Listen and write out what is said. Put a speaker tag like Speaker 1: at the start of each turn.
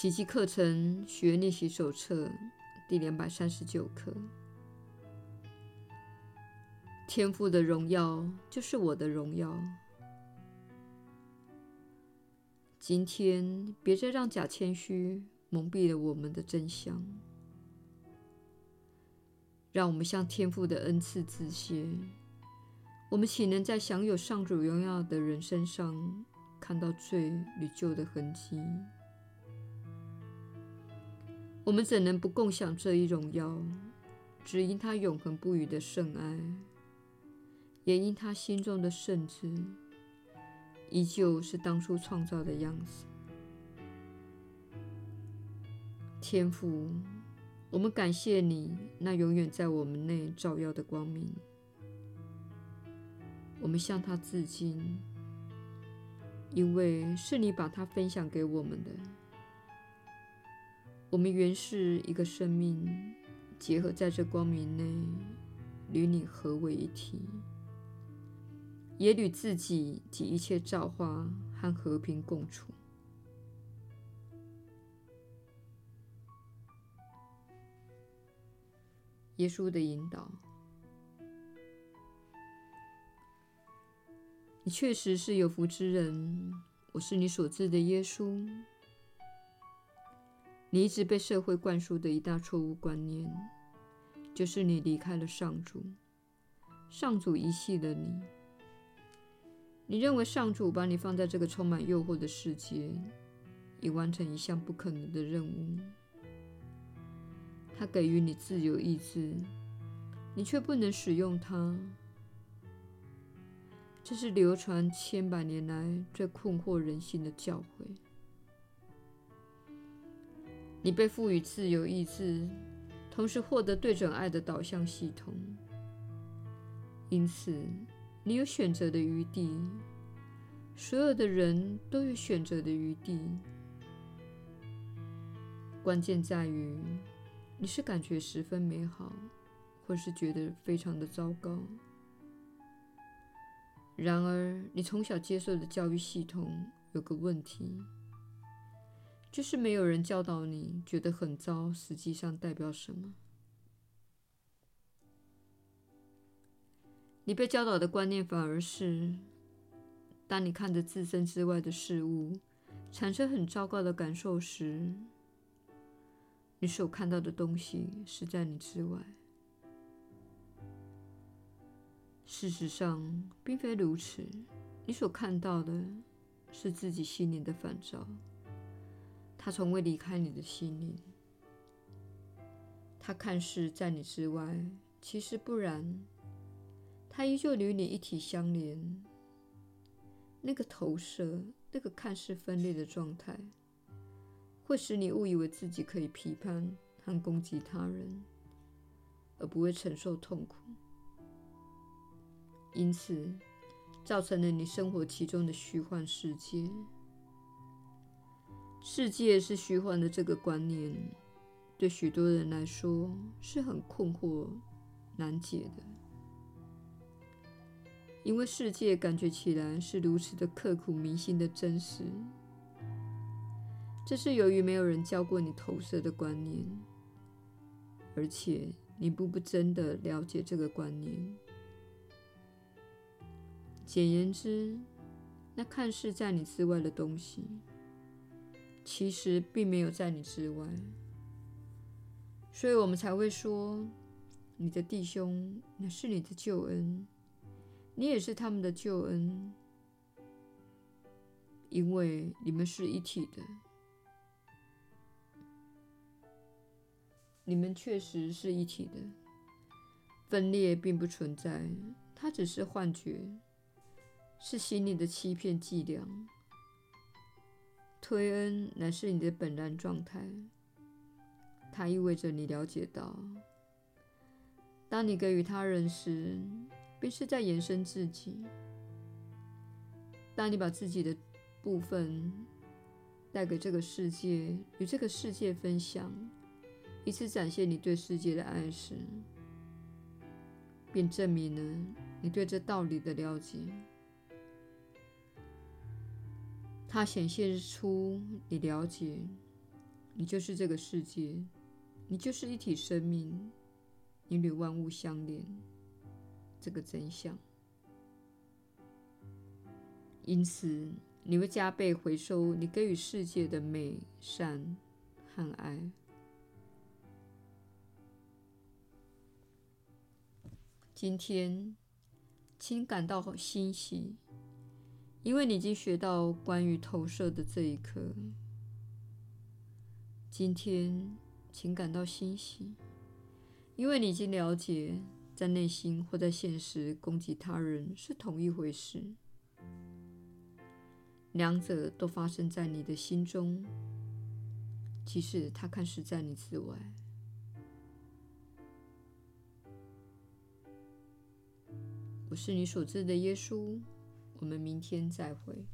Speaker 1: 奇迹课程学练习手册第两百三十九课。天赋的荣耀就是我的荣耀。今天，别再让假谦虚蒙蔽了我们的真相。让我们向天赋的恩赐致谢。我们岂能在享有上主荣耀的人身上看到罪与旧的痕迹？我们怎能不共享这一荣耀？只因他永恒不渝的圣爱，也因他心中的圣志，依旧是当初创造的样子。天父。我们感谢你那永远在我们内照耀的光明。我们向他致敬，因为是你把它分享给我们的。我们原是一个生命，结合在这光明内，与你合为一体，也与自己及一切造化和和平共处。耶稣的引导，你确实是有福之人。我是你所知的耶稣。你一直被社会灌输的一大错误观念，就是你离开了上主，上主遗弃了你。你认为上主把你放在这个充满诱惑的世界，以完成一项不可能的任务。他给予你自由意志，你却不能使用它。这是流传千百年来最困惑人心的教诲。你被赋予自由意志，同时获得对准爱的导向系统，因此你有选择的余地。所有的人都有选择的余地，关键在于。你是感觉十分美好，或是觉得非常的糟糕。然而，你从小接受的教育系统有个问题，就是没有人教导你觉得很糟，实际上代表什么。你被教导的观念反而是，当你看着自身之外的事物，产生很糟糕的感受时，你所看到的东西是在你之外。事实上，并非如此。你所看到的是自己心灵的反照，它从未离开你的心灵。它看似在你之外，其实不然。它依旧与你一体相连。那个投射，那个看似分裂的状态。会使你误以为自己可以批判和攻击他人，而不会承受痛苦，因此造成了你生活其中的虚幻世界。世界是虚幻的这个观念，对许多人来说是很困惑、难解的，因为世界感觉起来是如此的刻骨铭心的真实。这是由于没有人教过你投射的观念，而且你不不真的了解这个观念。简言之，那看似在你之外的东西，其实并没有在你之外。所以我们才会说，你的弟兄乃是你的救恩，你也是他们的救恩，因为你们是一体的。你们确实是一体的，分裂并不存在，它只是幻觉，是心里的欺骗伎俩。推恩乃是你的本然状态，它意味着你了解到，当你给予他人时，便是在延伸自己；当你把自己的部分带给这个世界，与这个世界分享。以此展现你对世界的爱时，便证明了你对这道理的了解。它显现出你了解，你就是这个世界，你就是一体生命，你与万物相连，这个真相。因此，你会加倍回收你给予世界的美、善和爱。今天，请感到欣喜，因为你已经学到关于投射的这一课。今天，请感到欣喜，因为你已经了解，在内心或在现实攻击他人是同一回事，两者都发生在你的心中，即使它看似在你之外。我是你所知的耶稣，我们明天再会。